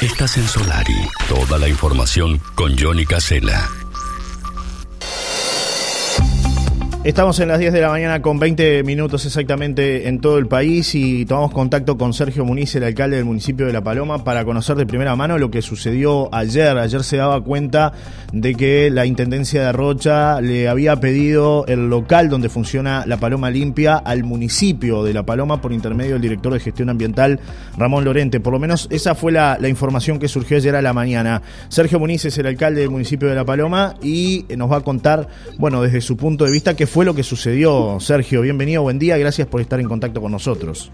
Estás en Solari. Toda la información con Johnny Casella. Estamos en las 10 de la mañana con 20 minutos exactamente en todo el país y tomamos contacto con Sergio Muniz, el alcalde del municipio de La Paloma, para conocer de primera mano lo que sucedió ayer. Ayer se daba cuenta de que la Intendencia de Rocha le había pedido el local donde funciona La Paloma Limpia al municipio de La Paloma por intermedio del director de gestión ambiental Ramón Lorente. Por lo menos esa fue la, información que surgió ayer a la mañana. Sergio Muniz es el alcalde del municipio de La Paloma y nos va a contar, bueno, desde su punto de vista, que fue lo que sucedió, Sergio. Bienvenido, buen día, gracias por estar en contacto con nosotros.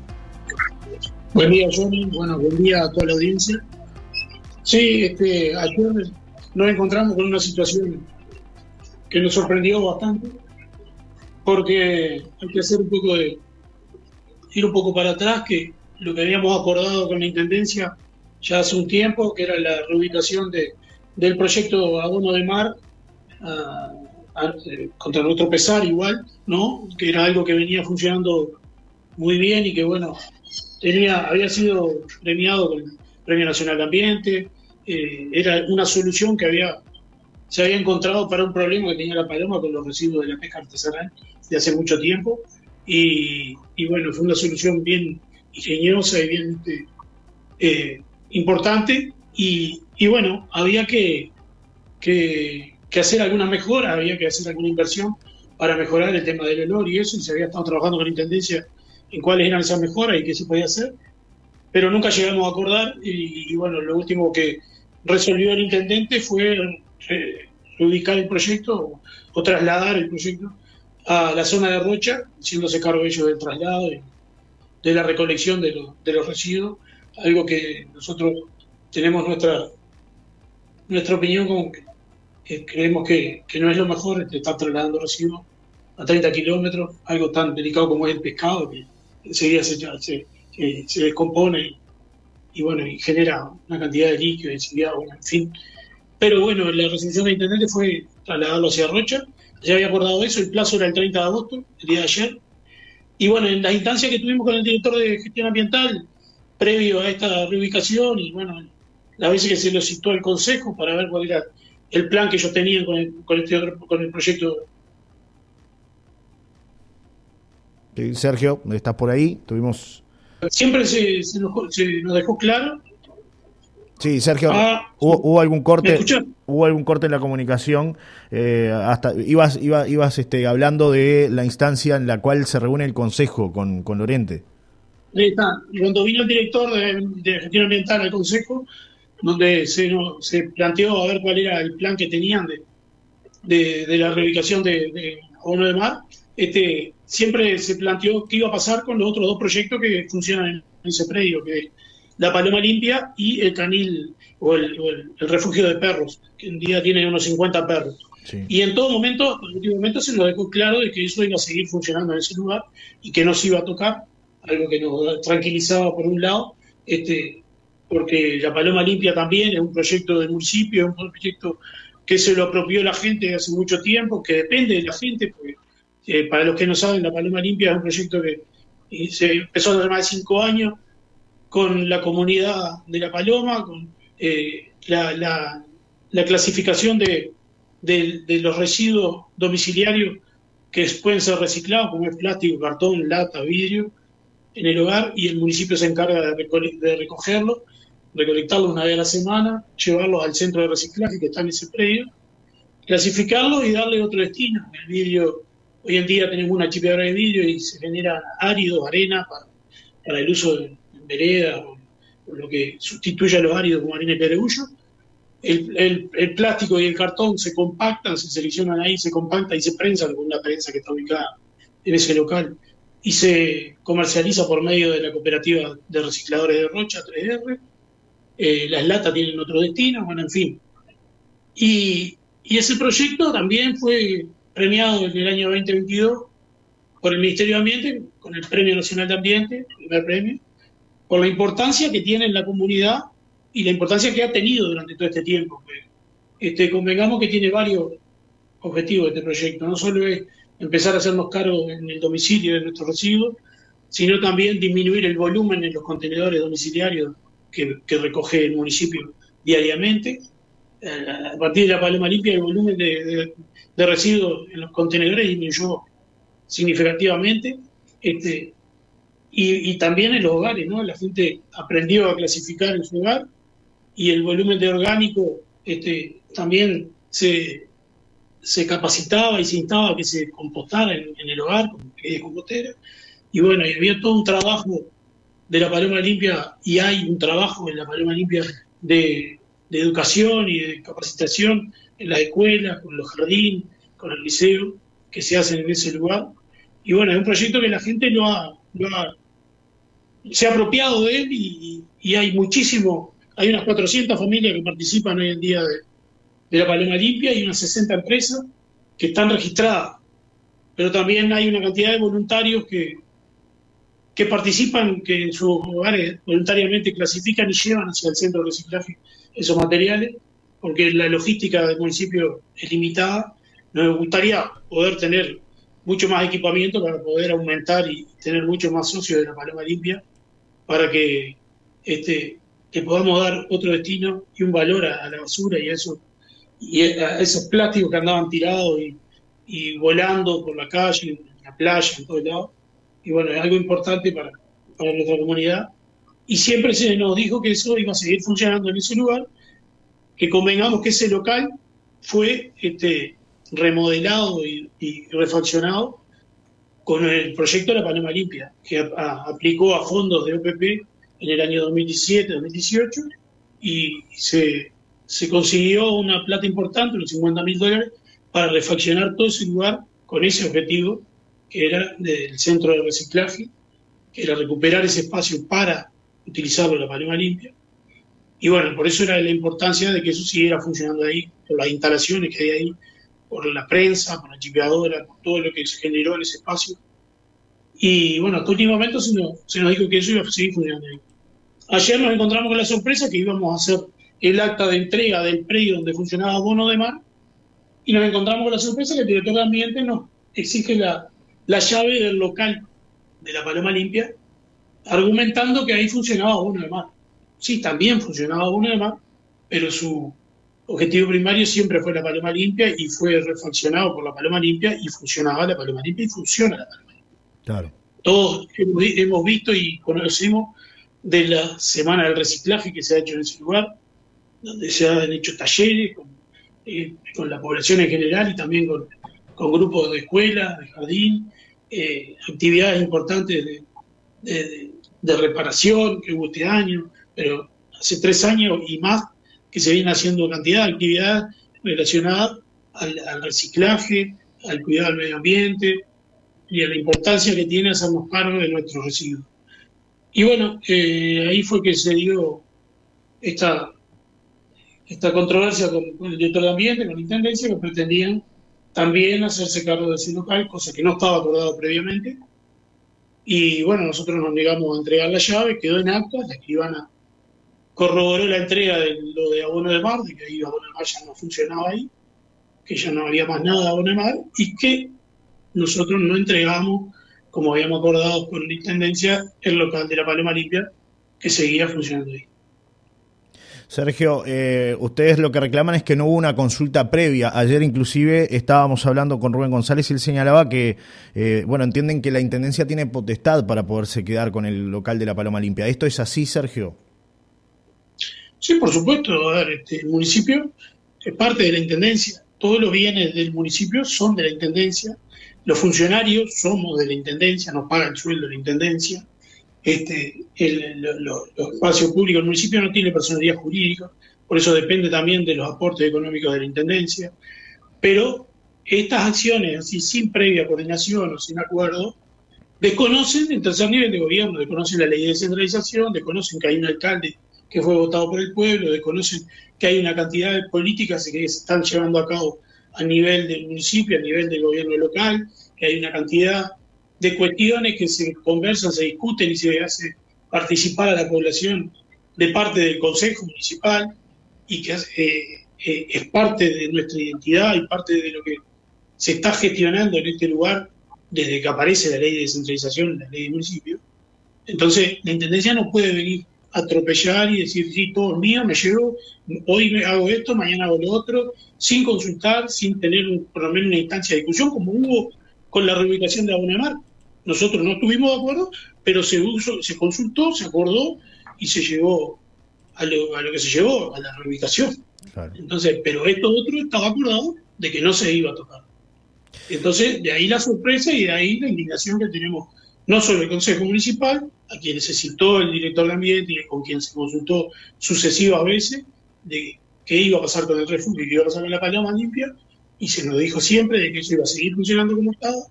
Buen día, Johnny. Bueno, buen día a toda la audiencia. Sí, este, ayer nos encontramos con una situación que nos sorprendió bastante, porque hay que hacer un poco de. ir un poco para atrás, que lo que habíamos acordado con la intendencia ya hace un tiempo, que era la reubicación de, del proyecto Abono de Mar contra nuestro pesar igual, ¿no? Que era algo que venía funcionando muy bien y que, bueno, tenía, había sido premiado con el Premio Nacional de Ambiente, eh, era una solución que había, se había encontrado para un problema que tenía la Paloma con los residuos de la pesca artesanal de hace mucho tiempo, y, bueno, fue una solución bien ingeniosa y bien este, eh, importante, y, y, bueno, había que, que que hacer alguna mejora, había que hacer alguna inversión para mejorar el tema del olor y eso, y se había estado trabajando con la Intendencia en cuáles eran esas mejoras y qué se podía hacer, pero nunca llegamos a acordar y, bueno, lo último que resolvió el Intendente fue eh, reubicar el proyecto o, trasladar el proyecto a la zona de Rocha, haciéndose cargo ellos del traslado y de la recolección de, de los residuos, algo que nosotros tenemos nuestra, nuestra opinión como que creemos que, no es lo mejor estar trasladando residuos a 30 kilómetros, algo tan delicado como es el pescado, que enseguida se, se, descompone y, bueno, y genera una cantidad de líquido, enseguida, bueno, en fin. Pero bueno, la resolución de intendente fue trasladarlo hacia Rocha, ya había acordado eso, el plazo era el 30 de agosto, el día de ayer. Y bueno, en la instancia que tuvimos con el director de gestión ambiental, previo a esta reubicación, y bueno, la veces que se lo citó el consejo para ver cuál era el plan que ellos tenían con el, con este con el proyecto. Sergio, estás por ahí, tuvimos... Siempre se, nos, dejó claro Sí, Sergio, ah, ¿hubo, algún corte, hubo algún corte en la comunicación. Eh, hasta ibas, ibas, ibas este, hablando de la instancia en la cual se reúne el consejo con, con Lorente. Ahí está. Cuando vino el director de, de gestión ambiental al consejo, donde se, se planteó a ver cuál era el plan que tenían de, de, la reubicación de, de de Mar, este, siempre se planteó qué iba a pasar con los otros dos proyectos que funcionan en ese predio, que es la Paloma Limpia y el canil o el, el, refugio de perros, que en día tiene unos 50 perros. Y en todo momento, en último momento se nos dejó claro de que eso iba a seguir funcionando en ese lugar y que no se iba a tocar, algo que nos tranquilizaba por un lado, este, porque la Paloma Limpia también es un proyecto del municipio, es un proyecto que se lo apropió la gente hace mucho tiempo, que depende de la gente, porque eh, para los que no saben, la Paloma Limpia es un proyecto que eh, se empezó hace más de cinco años con la comunidad de la Paloma, con eh, la, clasificación de, de, los residuos domiciliarios que pueden ser reciclados, como es plástico, cartón, lata, vidrio, en el hogar, y el municipio se encarga de recogerlo recolectarlos una vez a la semana, llevarlos al centro de reciclaje que está en ese predio, clasificarlos y darle otro destino. El vidrio, hoy en día tenemos una chipeadora de vidrio y se genera árido, arena para, el uso de, vereda o, lo que sustituye a los áridos como arena y pedregullo. El, el, plástico y el cartón se compactan, se seleccionan ahí, se compactan y se prensan con una prensa que está ubicada en ese local y se comercializa por medio de la cooperativa de recicladores de Rocha 3R eh, las latas tienen otro destino, bueno, en fin. Y, ese proyecto también fue premiado en el año 2022 por el Ministerio de Ambiente, con el Premio Nacional de Ambiente, primer premio, por la importancia que tiene en la comunidad y la importancia que ha tenido durante todo este tiempo. Este, convengamos que tiene varios objetivos este proyecto, no solo es empezar a hacernos cargo en el domicilio de nuestros residuos, sino también disminuir el volumen en los contenedores domiciliarios que, recoge el municipio diariamente. Eh, a partir de la paloma limpia, el volumen de, residuos en los contenedores disminuyó significativamente. Este, y, también en los hogares, ¿no? La gente aprendió a clasificar en su hogar y el volumen de orgánico este, también se, se capacitaba y se instaba a que se compostara en, el hogar, que es compostera. Y bueno, y había todo un trabajo de la Paloma Limpia, y hay un trabajo en la Paloma Limpia de, educación y de capacitación en las escuelas, con los jardines, con el liceo, que se hacen en ese lugar. Y bueno, es un proyecto que la gente lo ha, se ha apropiado de él y, hay muchísimo, hay unas 400 familias que participan hoy en día de la Paloma Limpia y unas 60 empresas que están registradas. Pero también hay una cantidad de voluntarios que, que participan, que en sus hogares voluntariamente clasifican y llevan hacia el centro de reciclaje esos materiales, porque la logística del municipio es limitada. Nos gustaría poder tener mucho más equipamiento para poder aumentar y tener mucho más socios de la Paloma Limpia, para que, este, que podamos dar otro destino y un valor a, la basura y a y esos plásticos que andaban tirados y, volando por la calle, en la playa, en todo el lado. Y bueno, es algo importante para, para nuestra comunidad. Y siempre se nos dijo que eso iba a seguir funcionando en ese lugar, que convengamos que ese local fue este, remodelado y, refaccionado con el proyecto de la Panama Limpia, que aplicó a fondos de OPP en el año 2017-2018 y se se consiguió una plata importante, unos 50 mil dólares, para refaccionar todo ese lugar con ese objetivo, que era del centro de reciclaje, que era recuperar ese espacio para utilizarlo la palema limpia. Y bueno, por eso era la importancia de que eso siguiera funcionando ahí, por las instalaciones que hay ahí, por la prensa, por la chipeadora, por todo lo que se generó en ese espacio. Y bueno, hasta último momento se nos, se nos dijo que eso iba a seguir funcionando ahí. Ayer nos encontramos con la sorpresa que íbamos a hacer el acta de entrega del predio donde funcionaba Bono de Mar y nos encontramos con la sorpresa que el director de Ambiente nos exige la, llave del local de la Paloma Limpia, argumentando que ahí funcionaba Bono de Mar. Sí, también funcionaba Bono de Mar, pero su objetivo primario siempre fue la Paloma Limpia y fue refaccionado por la Paloma Limpia y funcionaba la Paloma Limpia y funciona la Paloma Limpia. Claro. Todos hemos visto y conocemos de la semana del reciclaje que se ha hecho en ese lugar, donde se han hecho talleres eh, con, la población en general y también con, grupos de escuelas, de jardín, eh, actividades importantes de, reparación que hubo este año, pero hace tres años y más que se viene haciendo cantidad de actividades relacionadas al, reciclaje, al cuidado del medio ambiente y a la importancia que tiene hacernos cargo de nuestros residuos. Y bueno, eh, ahí fue que se dio esta, esta controversia con, el director de ambiente, con la intendencia, que pretendían también hacerse cargo de ese local, cosa que no estaba acordado previamente. Y bueno, nosotros nos negamos a entregar la llave, quedó en acta, la escribana corroboró la entrega de lo de abono de mar, de que ahí abono de mar ya no funcionaba ahí, que ya no había más nada de abono de mar, y que nosotros no entregamos, como habíamos acordado con la intendencia, el local de la Paloma Limpia, que seguía funcionando ahí. Sergio, eh, ustedes lo que reclaman es que no hubo una consulta previa. Ayer inclusive estábamos hablando con Rubén González y él señalaba que, eh, bueno, entienden que la Intendencia tiene potestad para poderse quedar con el local de la Paloma Limpia. ¿Esto es así, Sergio? Sí, por supuesto. A ver, este, el municipio es parte de la Intendencia. Todos los bienes del municipio son de la Intendencia. Los funcionarios somos de la Intendencia, nos pagan el sueldo de la Intendencia este, los espacios públicos. El municipio no tiene personalidad jurídica, por eso depende también de los aportes económicos de la Intendencia. Pero estas acciones, así sin previa coordinación o sin acuerdo, desconocen el tercer nivel de gobierno, desconocen la ley de descentralización, desconocen que hay un alcalde que fue votado por el pueblo, desconocen que hay una cantidad de políticas que se están llevando a cabo a nivel del municipio, a nivel del gobierno local, que hay una cantidad de cuestiones que se conversan, se discuten y se hace participar a la población de parte del Consejo Municipal y que eh, eh, es parte de nuestra identidad y parte de lo que se está gestionando en este lugar desde que aparece la ley de descentralización, la ley de municipio. Entonces, la Intendencia no puede venir atropellar y decir, sí, todo es mío, me llevo, hoy hago esto, mañana hago lo otro, sin consultar, sin tener por lo menos una instancia de discusión, como hubo con la reubicación de Mar. Nosotros no estuvimos de acuerdo, pero se, se consultó, se acordó y se llegó a lo, a lo que se llevó, a la reubicación. Entonces, pero esto otro estaba acordado de que no se iba a tocar. Entonces, de ahí la sorpresa y de ahí la indignación que tenemos, no solo el Consejo Municipal, a quien se citó el director de Ambiente y con quien se consultó sucesivas veces, de qué iba a pasar con el refugio y qué iba a pasar con la paloma limpia, y se nos dijo siempre de que eso iba a seguir funcionando como estaba,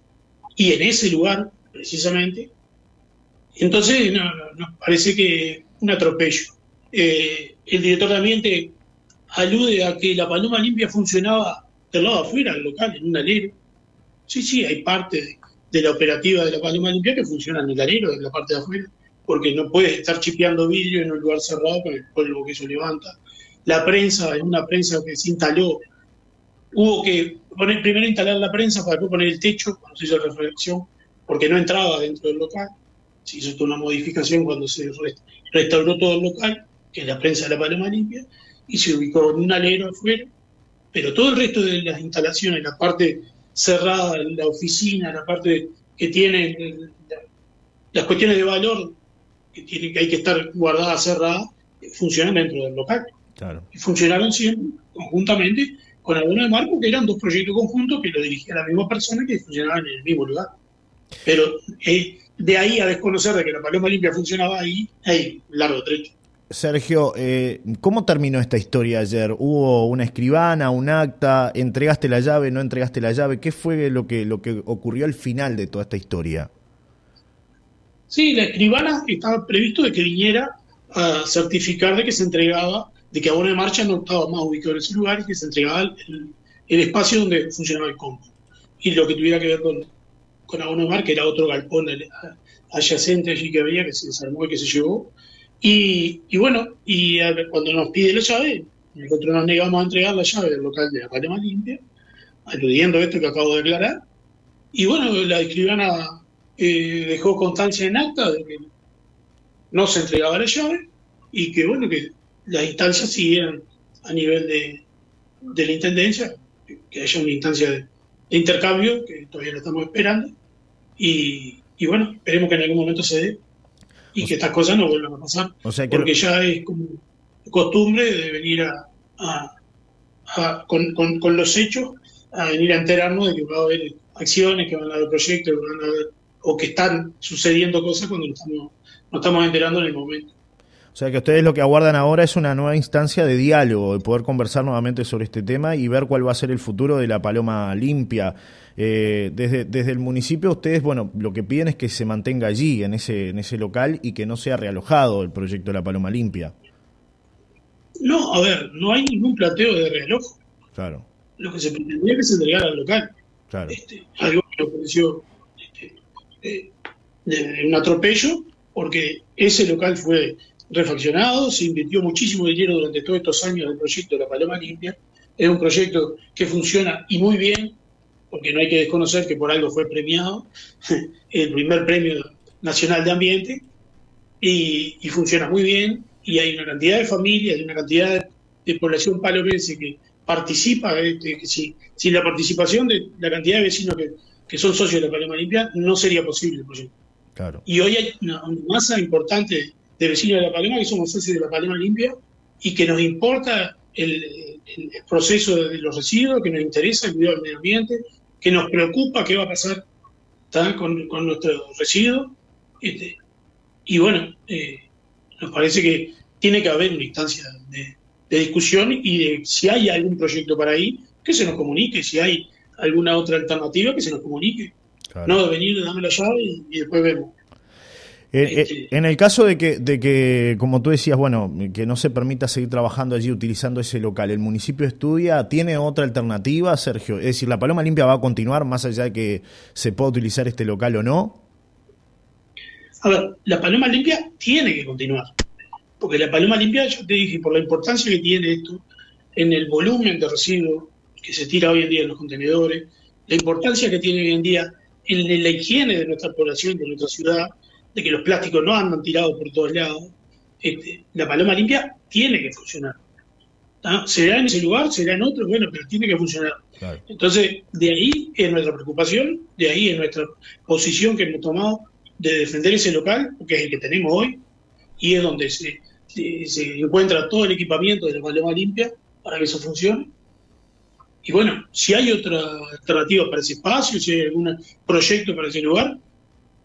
y en ese lugar, precisamente, entonces nos parece que un atropello. Eh, el director de Ambiente alude a que la paloma limpia funcionaba del lado afuera, del local, en un alero. Sí, sí, hay parte de, la operativa de la paloma limpia que funciona en el alero, en la parte de afuera, porque no puedes estar chipeando vidrio en un lugar cerrado con el polvo que eso levanta. La prensa, en una prensa que se instaló, hubo que poner, primero instalar la prensa para después poner el techo cuando se hizo la reflexión, porque no entraba dentro del local. Se hizo toda una modificación cuando se restauró todo el local, que es la prensa de la paloma limpia, y se ubicó en un alero afuera, pero todo el resto de las instalaciones, la parte cerrada, la oficina, la parte que tiene las cuestiones de valor que, tiene, que hay que estar guardadas, cerradas, funcionan dentro del local. Y funcionaron siempre conjuntamente con algunos de Marco, que eran dos proyectos conjuntos que lo dirigía la misma persona que funcionaban en el mismo lugar. Pero eh, de ahí a desconocer de que la Paloma Limpia funcionaba ahí, hay largo trecho. Sergio, eh, ¿cómo terminó esta historia ayer? ¿Hubo una escribana, un acta? ¿Entregaste la llave, no entregaste la llave? ¿Qué fue lo que, lo que ocurrió al final de toda esta historia? Sí, la escribana estaba previsto de que viniera a certificar de que se entregaba, de que Abono de Marcha no estaba más ubicado en ese lugar y que se entregaba el, espacio donde funcionaba el combo. Y lo que tuviera que ver con, con Abono de Mar, que era otro galpón adyacente allí que había, que se desarmó y que se llevó, y, bueno, y cuando nos pide la llave, nosotros nos negamos a entregar la llave del local de la Palema Limpia, aludiendo a esto que acabo de declarar. Y bueno, la escribana eh, dejó constancia en acta de que no se entregaba la llave y que bueno, que las instancias siguieran a nivel de, de la intendencia, que haya una instancia de, intercambio, que todavía la estamos esperando. Y, y bueno, esperemos que en algún momento se dé y que estas cosas no vuelvan a pasar. porque ya es como costumbre de venir a, con, los hechos a venir a enterarnos de que va a haber acciones, que van a haber proyectos, o que están sucediendo cosas cuando nos estamos, nos estamos enterando en el momento. O sea que ustedes lo que aguardan ahora es una nueva instancia de diálogo, de poder conversar nuevamente sobre este tema y ver cuál va a ser el futuro de la paloma limpia. Eh, desde, desde el municipio ustedes, bueno, lo que piden es que se mantenga allí, en ese, en ese local, y que no sea realojado el proyecto de la paloma limpia. No, a ver, no hay ningún plateo de reloj. Claro. Lo que se pretendía es que se entregara al local. Claro. Este, algo que me pareció este, eh, un atropello, porque ese local fue refaccionado, se invirtió muchísimo dinero durante todos estos años del proyecto de la Paloma Limpia. Es un proyecto que funciona y muy bien, porque no hay que desconocer que por algo fue premiado, el primer premio nacional de ambiente, y, funciona muy bien, y hay una cantidad de familias, hay una cantidad de, población palomense que participa, este, que si, sin la participación de la cantidad de vecinos que, que son socios de la Paloma Limpia, no sería posible el proyecto. Claro. Y hoy hay una, una masa importante de vecinos de La Paloma, que somos socios de La Paloma Limpia, y que nos importa el, proceso de los residuos, que nos interesa el cuidado del medio ambiente, que nos preocupa qué va a pasar con, con nuestros residuos. Este, y bueno, eh, nos parece que tiene que haber una instancia de, discusión y de si hay algún proyecto para ahí, que se nos comunique, si hay alguna otra alternativa, que se nos comunique. No de venir, dame la llave y después vemos. Eh, eh, en el caso de que, de que, como tú decías, bueno, que no se permita seguir trabajando allí utilizando ese local, ¿el municipio estudia? ¿Tiene otra alternativa, Sergio? Es decir, ¿la Paloma Limpia va a continuar más allá de que se pueda utilizar este local o no? A ver, la Paloma Limpia tiene que continuar. Porque la Paloma Limpia, yo te dije, por la importancia que tiene esto en el volumen de residuos que se tira hoy en día en los contenedores, la importancia que tiene hoy en día en la higiene de nuestra población, de nuestra ciudad, de que los plásticos no andan tirados por todos lados, este, la paloma limpia tiene que funcionar. Será en ese lugar, será en otro, bueno, pero tiene que funcionar. Entonces, de ahí es nuestra preocupación, de ahí es nuestra posición que hemos tomado de defender ese local, que es el que tenemos hoy, y es donde se, se, encuentra todo el equipamiento de la paloma limpia para que eso funcione. Y bueno, si hay otra alternativa para ese espacio, si hay algún proyecto para ese lugar,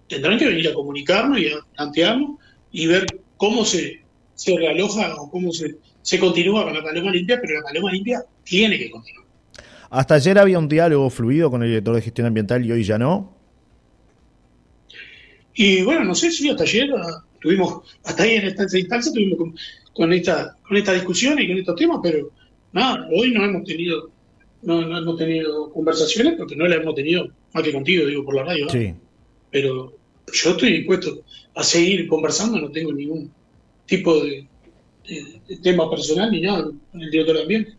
tendrán que venir a comunicarnos y a plantearnos y ver cómo se, se realoja o cómo se, se continúa con la paloma limpia, pero la paloma limpia tiene que continuar. Hasta ayer había un diálogo fluido con el director de gestión ambiental y hoy ya no. Y bueno, no sé si hasta ayer ah, tuvimos, hasta ahí en esta, instancia tuvimos con, esta, con esta discusión y con estos temas, pero nada, hoy no hemos tenido, no, hemos tenido conversaciones porque no las hemos tenido más que contigo, digo, por la radio. Sí. Pero yo estoy dispuesto a seguir conversando, no tengo ningún tipo de, tema personal ni nada con el director de ambiente.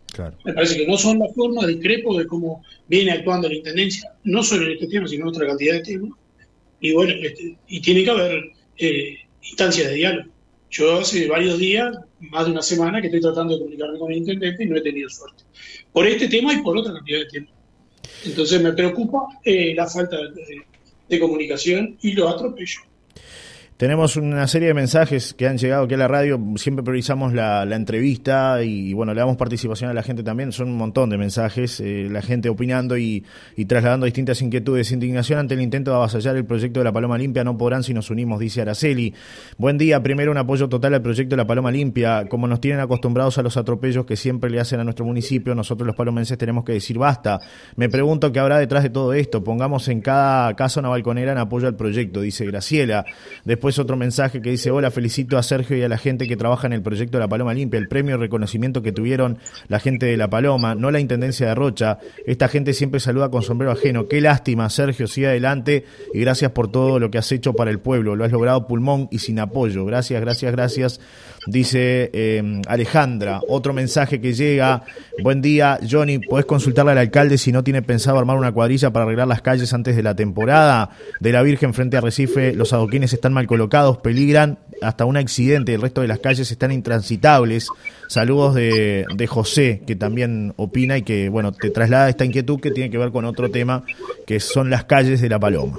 Me parece que no son las formas, discrepo de cómo viene actuando la intendencia, no solo en este tema, sino en otra cantidad de temas. Y bueno, este, y tiene que haber eh, instancias de diálogo. Yo hace varios días, más de una semana, que estoy tratando de comunicarme con el intendente y no he tenido suerte. Por este tema y por otra cantidad de temas. Entonces me preocupa eh, la falta de comunicación y los atropellos. Tenemos una serie de mensajes que han llegado aquí a la radio. Siempre priorizamos la, entrevista y, bueno, le damos participación a la gente también. Son un montón de mensajes, eh, la gente opinando y, trasladando distintas inquietudes. Indignación ante el intento de avasallar el proyecto de la Paloma Limpia. No podrán si nos unimos, dice Araceli. Buen día. Primero, un apoyo total al proyecto de la Paloma Limpia. Como nos tienen acostumbrados a los atropellos que siempre le hacen a nuestro municipio, nosotros los palomenses tenemos que decir basta. Me pregunto qué habrá detrás de todo esto. Pongamos en cada casa una balconera en apoyo al proyecto, dice Graciela. Después otro mensaje que dice, hola, felicito a Sergio y a la gente que trabaja en el proyecto La Paloma Limpia, el premio y reconocimiento que tuvieron la gente de La Paloma, no la Intendencia de Rocha. Esta gente siempre saluda con sombrero ajeno. Qué lástima, Sergio, sigue adelante y gracias por todo lo que has hecho para el pueblo. Lo has logrado pulmón y sin apoyo. Gracias, gracias, gracias. Dice eh, Alejandra, otro mensaje que llega. Buen día, Johnny. ¿Podés consultarle al alcalde si no tiene pensado armar una cuadrilla para arreglar las calles antes de la temporada? De la Virgen frente a Recife, los adoquines están mal colocados, peligran hasta un accidente. El resto de las calles están intransitables. Saludos de, de José, que también opina y que, bueno, te traslada esta inquietud que tiene que ver con otro tema, que son las calles de La Paloma.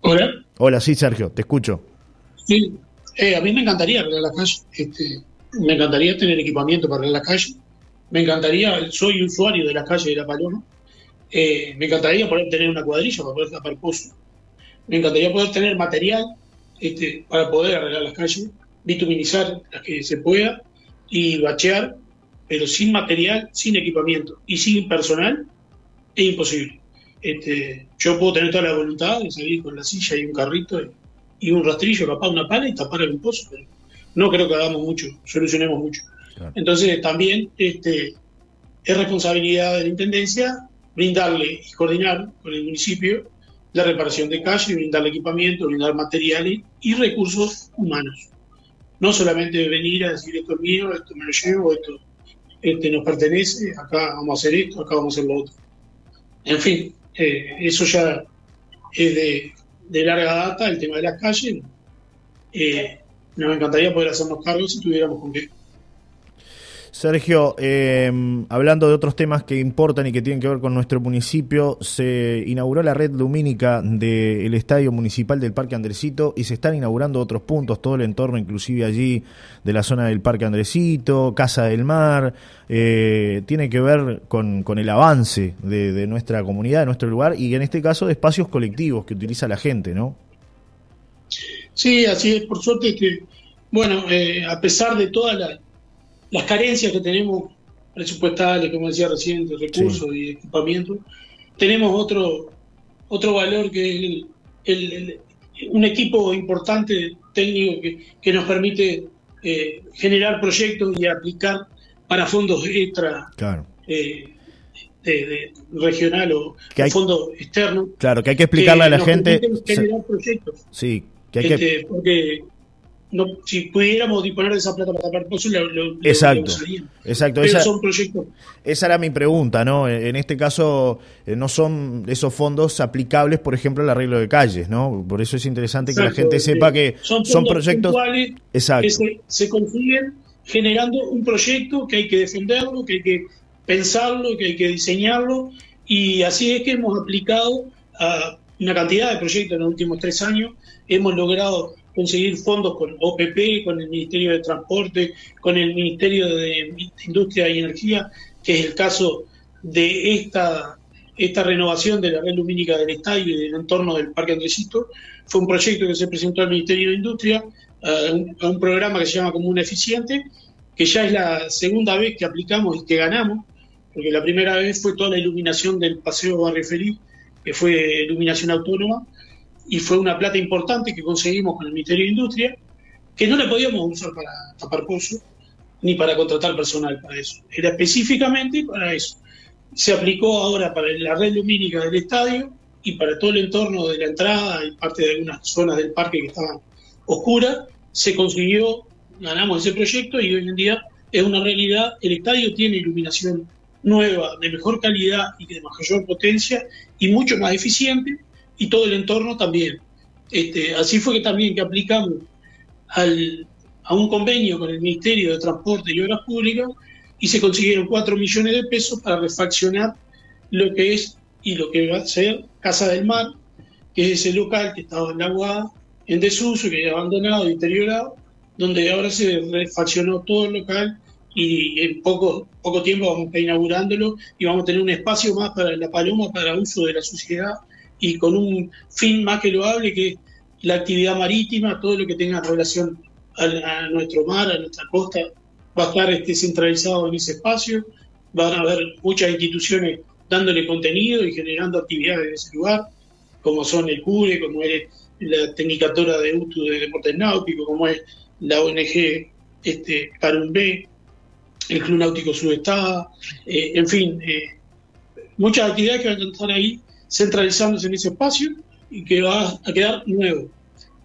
Hola. Hola, sí, Sergio, te escucho. Sí, eh, a mí me encantaría arreglar la calle. Este, me encantaría tener equipamiento para arreglar la calle. Me encantaría, soy usuario de la calle de La Paloma. Eh, me encantaría poder tener una cuadrilla para poder tapar pozo. Me encantaría poder tener material este, para poder arreglar las calles, bituminizar las que se pueda y bachear, pero sin material, sin equipamiento y sin personal, es imposible. Este, yo puedo tener toda la voluntad de salir con la silla y un carrito y un rastrillo, capaz una pala y tapar el pozo, pero no creo que hagamos mucho, solucionemos mucho. Entonces también este, es responsabilidad de la Intendencia brindarle y coordinar con el municipio la reparación de calles, brindarle equipamiento, brindar materiales y recursos humanos. No solamente venir a decir esto es mío, esto me lo llevo, esto este nos pertenece, acá vamos a hacer esto, acá vamos a hacer lo otro. En fin, eh, eso ya es de, de larga data, el tema de las calles. Eh, nos encantaría poder hacernos cargo si tuviéramos con qué. Sergio, eh, hablando de otros temas que importan y que tienen que ver con nuestro municipio, se inauguró la red lumínica del Estadio Municipal del Parque Andresito y se están inaugurando otros puntos, todo el entorno, inclusive allí de la zona del Parque Andresito, Casa del Mar, eh, tiene que ver con, el avance de, nuestra comunidad, de nuestro lugar y en este caso de espacios colectivos que utiliza la gente, ¿no? Sí, así es, por suerte que, bueno, eh, a pesar de toda la las carencias que tenemos presupuestales, como decía recién, de recursos y equipamiento, tenemos otro, otro valor que es el, un equipo importante técnico que, nos permite eh, generar proyectos y aplicar para fondos extra eh, de, regional o fondo externo. Claro, que hay que explicarle a la gente. Generar proyectos. Sí, que hay que... Este, porque no, si pudiéramos disponer de esa plata para tapar pozos, lo, lo, exacto, exacto. esa, son proyectos. Esa era mi pregunta, ¿no? En este caso, eh, no son esos fondos aplicables, por ejemplo, al arreglo de calles, ¿no? Por eso es interesante que la gente sepa que son, proyectos exacto. que se, se consiguen generando un proyecto que hay que defenderlo, que hay que pensarlo, que hay que diseñarlo, y así es que hemos aplicado a una cantidad de proyectos en los últimos tres años, hemos logrado conseguir fondos con OPP, con el Ministerio de Transporte, con el Ministerio de Industria y Energía, que es el caso de esta, esta renovación de la red lumínica del estadio y del entorno del Parque Andresito. Fue un proyecto que se presentó al Ministerio de Industria, a un, a un programa que se llama Común Eficiente, que ya es la segunda vez que aplicamos y que ganamos, porque la primera vez fue toda la iluminación del Paseo Barrio Feliz, que fue iluminación autónoma, y fue una plata importante que conseguimos con el Ministerio de Industria, que no la podíamos usar para tapar pozos ni para contratar personal para eso. Era específicamente para eso. Se aplicó ahora para la red lumínica del estadio y para todo el entorno de la entrada y parte de algunas zonas del parque que estaban oscuras. Se consiguió, ganamos ese proyecto y hoy en día es una realidad. El estadio tiene iluminación nueva, de mejor calidad y de mayor potencia y mucho más eficiente y todo el entorno también. Este, así fue que también que aplicamos al, a un convenio con el Ministerio de Transporte y Obras Públicas y se consiguieron 4 millones de pesos para refaccionar lo que es y lo que va a ser Casa del Mar, que es ese local que estaba en la Aguada, en desuso, que había abandonado, deteriorado, donde ahora se refaccionó todo el local y en poco, poco tiempo vamos a estar inaugurándolo y vamos a tener un espacio más para la paloma, para uso de la sociedad y con un fin más que loable que la actividad marítima, todo lo que tenga relación a, nuestro mar, a nuestra costa, va a estar este, centralizado en ese espacio, van a haber muchas instituciones dándole contenido y generando actividades en ese lugar, como son el CURE, como es la Tecnicatura de UTU de Deportes Náuticos, como es la ONG este, Carumbé, el Club Náutico Sudestada, eh, en fin, eh, muchas actividades que van a estar ahí centralizándose en ese espacio y que va a quedar nuevo.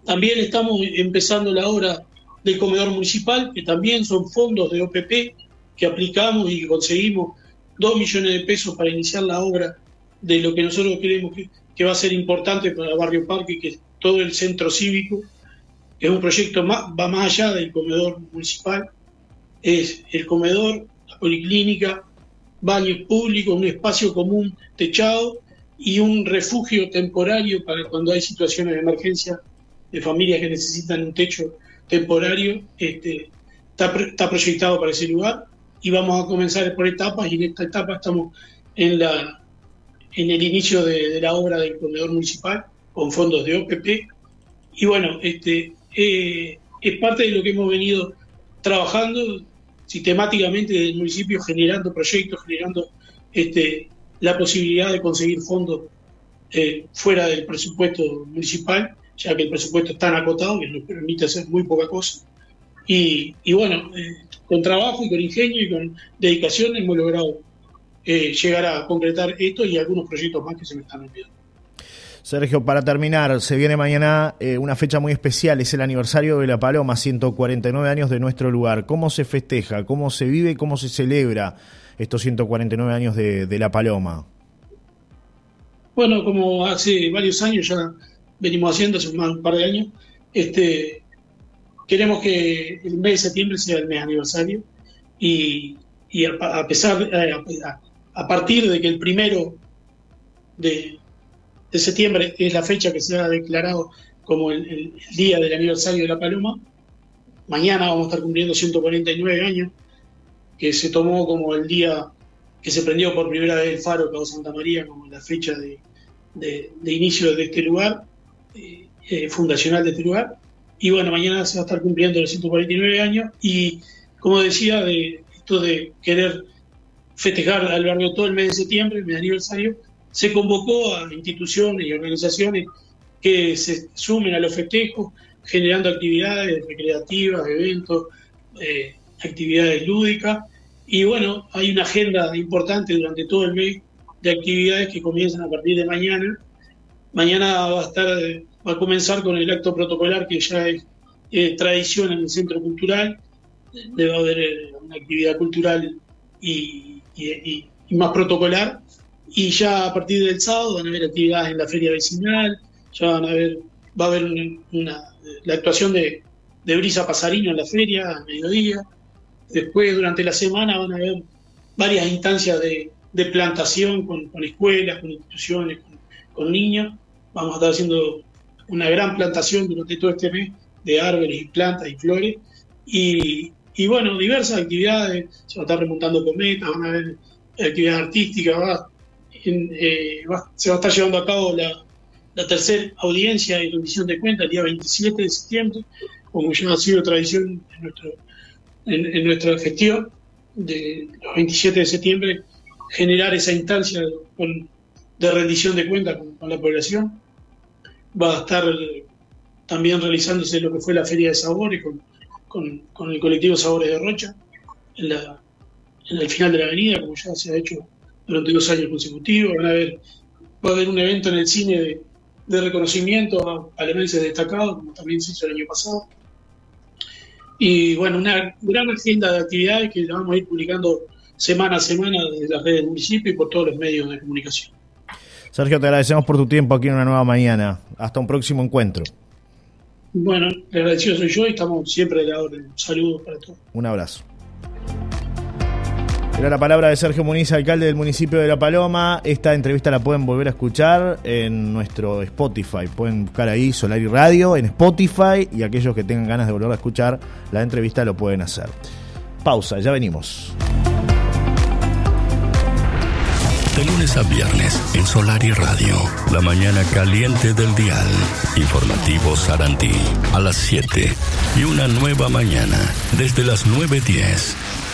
También estamos empezando la obra del comedor municipal, que también son fondos de OPP que aplicamos y conseguimos dos millones de pesos para iniciar la obra de lo que nosotros creemos que, va a ser importante para el barrio Parque, que es todo el centro cívico, que es un proyecto más, va más allá del comedor municipal, es el comedor, la policlínica, baños públicos, un espacio común techado y un refugio temporario para cuando hay situaciones de emergencia de familias que necesitan un techo temporario, este, está, proyectado para ese lugar y vamos a comenzar por etapas y en esta etapa estamos en, la, en el inicio de, la obra del comedor municipal con fondos de OPP y bueno, este, eh, es parte de lo que hemos venido trabajando sistemáticamente desde el municipio generando proyectos, generando este, la posibilidad de conseguir fondos eh, fuera del presupuesto municipal, ya que el presupuesto es tan acotado que nos permite hacer muy poca cosa. Y, bueno, eh, con trabajo y con ingenio y con dedicación hemos logrado eh, llegar a concretar esto y algunos proyectos más que se me están olvidando. Sergio, para terminar, se viene mañana una fecha muy especial, es el aniversario de La Paloma, 149 años de nuestro lugar. ¿Cómo se festeja? ¿Cómo se vive? ¿Cómo se celebra? Estos 149 años de, La Paloma? Bueno, como hace varios años ya venimos haciendo, hace un par de años, este, queremos que el mes de septiembre sea el mes aniversario y, a, pesar, eh, a, partir de que el primero de, septiembre es la fecha que se ha declarado como el, el, día del aniversario de la Paloma, mañana vamos a estar cumpliendo 149 años que se tomó como el día que se prendió por primera vez el faro Cabo Santa María, como la fecha de, inicio de este lugar, eh, eh, fundacional de este lugar. Y bueno, mañana se va a estar cumpliendo los 149 años y como decía, de esto de querer festejar a lo largo de todo el mes de septiembre, el mes de aniversario, se convocó a instituciones y organizaciones que se sumen a los festejos, generando actividades recreativas, eventos, eh, actividades lúdicas. Y bueno, hay una agenda importante durante todo el mes de actividades que comienzan a partir de mañana. Mañana va a estar, va a comenzar con el acto protocolar que ya es eh, tradición en el centro cultural, debe haber eh, una actividad cultural y, más protocolar. Y ya a partir del sábado van a haber actividades en la feria vecinal, ya van a haber, va a haber una, la actuación de, de Brisa Pasarino en la feria a mediodía. Después, durante la semana, van a haber varias instancias de, de plantación con, escuelas, con instituciones, con, niños. Vamos a estar haciendo una gran plantación durante todo este mes de árboles y plantas y flores. Y, bueno, diversas actividades. Se va a estar remontando cometas, van a haber actividades artísticas, eh, se va a estar llevando a cabo la, la tercera audiencia y rendición de cuentas el día 27 de septiembre, como ya ha sido tradición en, nuestro, en, nuestra gestión de los 27 de septiembre generar esa instancia de rendición de cuentas con, la población. Va a estar también realizándose lo que fue la Feria de Sabores con, con, el colectivo Sabores de Rocha en, la, en el final de la avenida, como ya se ha hecho durante dos años consecutivos. Van a va a haber un evento en el cine de, de reconocimiento a alemanes destacados, como también se hizo el año pasado. Y bueno, una gran agenda de actividades que vamos a ir publicando semana a semana desde las redes del municipio y por todos los medios de comunicación. Sergio, te agradecemos por tu tiempo aquí en una nueva mañana. Hasta un próximo encuentro. Bueno, agradecido soy yo y estamos siempre de la orden. Saludos para todos. Un abrazo. Era la palabra de Sergio Muniz, alcalde del municipio de La Paloma. Esta entrevista la pueden volver a escuchar en nuestro Spotify. Pueden buscar ahí Solari Radio en Spotify y aquellos que tengan ganas de volver a escuchar la entrevista lo pueden hacer. Pausa, ya venimos. De lunes a viernes en Solar y Radio. La mañana caliente del dial. Informativo Sarantí. A las 7. Y una nueva mañana desde las 9.10